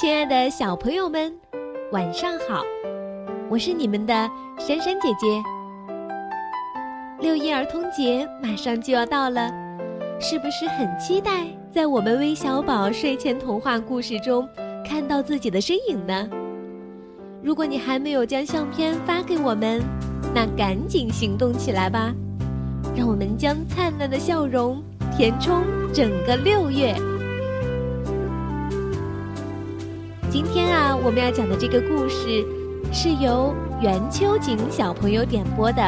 亲爱的小朋友们，晚上好！我是你们的珊珊姐姐。六一儿童节马上就要到了，是不是很期待在我们微小宝睡前童话故事中看到自己的身影呢？如果你还没有将相片发给我们，那赶紧行动起来吧！让我们将灿烂的笑容填充整个六月。今天啊，我们要讲的这个故事，是由袁秋瑾小朋友点播的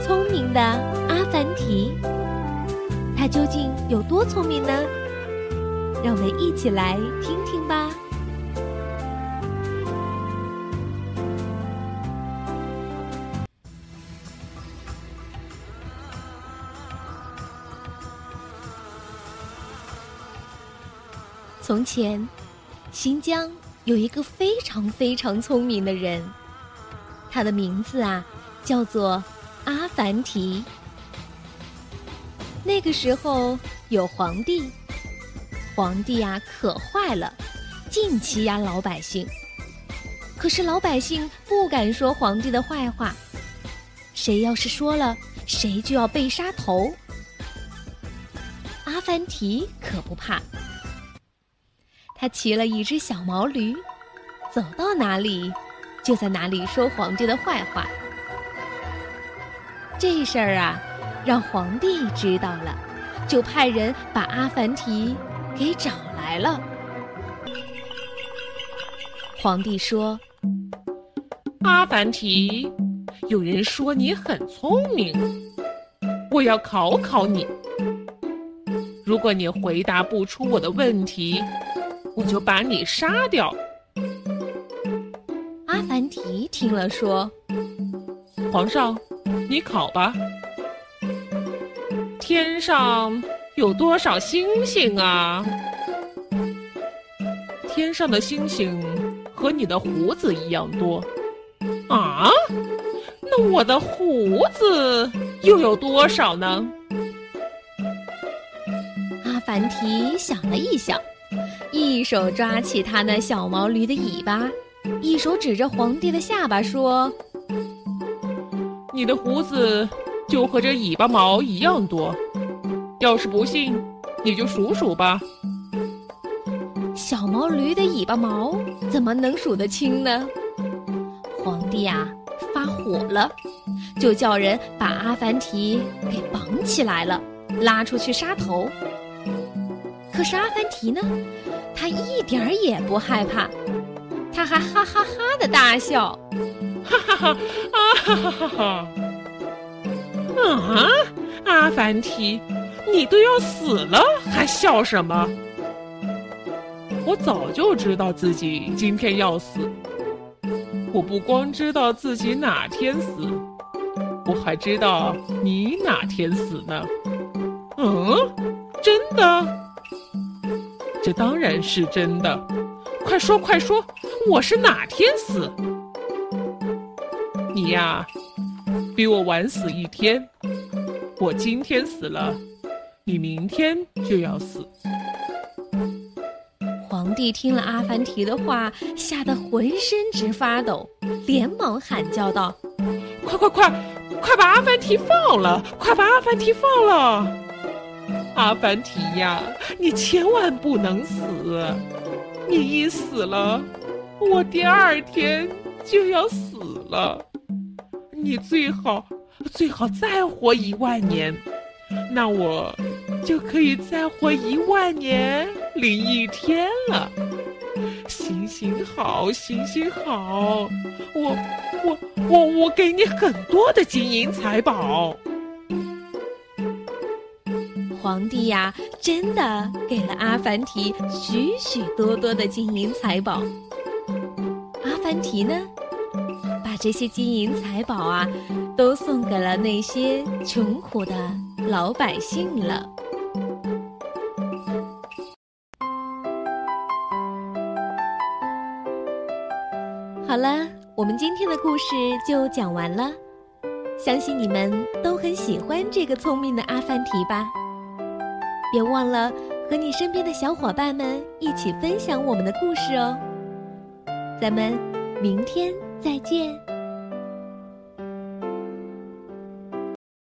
《聪明的阿凡提》。他究竟有多聪明呢？让我们一起来听听吧。从前，新疆。有一个非常非常聪明的人，他的名字啊叫做阿凡提。那个时候有皇帝，皇帝啊可坏了，尽欺压老百姓。可是老百姓不敢说皇帝的坏话，谁要是说了，谁就要被杀头。阿凡提可不怕。他骑了一只小毛驴，走到哪里，就在哪里说皇帝的坏话。这事儿啊，让皇帝知道了，就派人把阿凡提给找来了。皇帝说：“阿凡提，有人说你很聪明，我要考考你。如果你回答不出我的问题。”我就把你杀掉。阿凡提听了说：“皇上，你考吧。天上有多少星星啊？天上的星星和你的胡子一样多。啊？那我的胡子又有多少呢？”阿凡提想了一想。一手抓起他那小毛驴的尾巴，一手指着皇帝的下巴说：“你的胡子就和这尾巴毛一样多。要是不信，你就数数吧。”小毛驴的尾巴毛怎么能数得清呢？皇帝啊，发火了，就叫人把阿凡提给绑起来了，拉出去杀头。可是阿凡提呢？他一点儿也不害怕，他还哈哈哈的大笑，哈哈哈啊哈哈哈哈！啊，阿凡提，你都要死了，还笑什么？我早就知道自己今天要死，我不光知道自己哪天死，我还知道你哪天死呢。嗯，真的。这当然是真的，快说快说，我是哪天死？你呀，比我晚死一天。我今天死了，你明天就要死。皇帝听了阿凡提的话，吓得浑身直发抖，连忙喊叫道：“快快快，快把阿凡提放了！快把阿凡提放了！”阿凡提呀，你千万不能死！你一死了，我第二天就要死了。你最好最好再活一万年，那我就可以再活一万年零一天了。行行好，行行好，我我我我给你很多的金银财宝。皇帝呀，真的给了阿凡提许许多多的金银财宝。阿凡提呢，把这些金银财宝啊，都送给了那些穷苦的老百姓了。好了，我们今天的故事就讲完了，相信你们都很喜欢这个聪明的阿凡提吧。别忘了和你身边的小伙伴们一起分享我们的故事哦。咱们明天再见。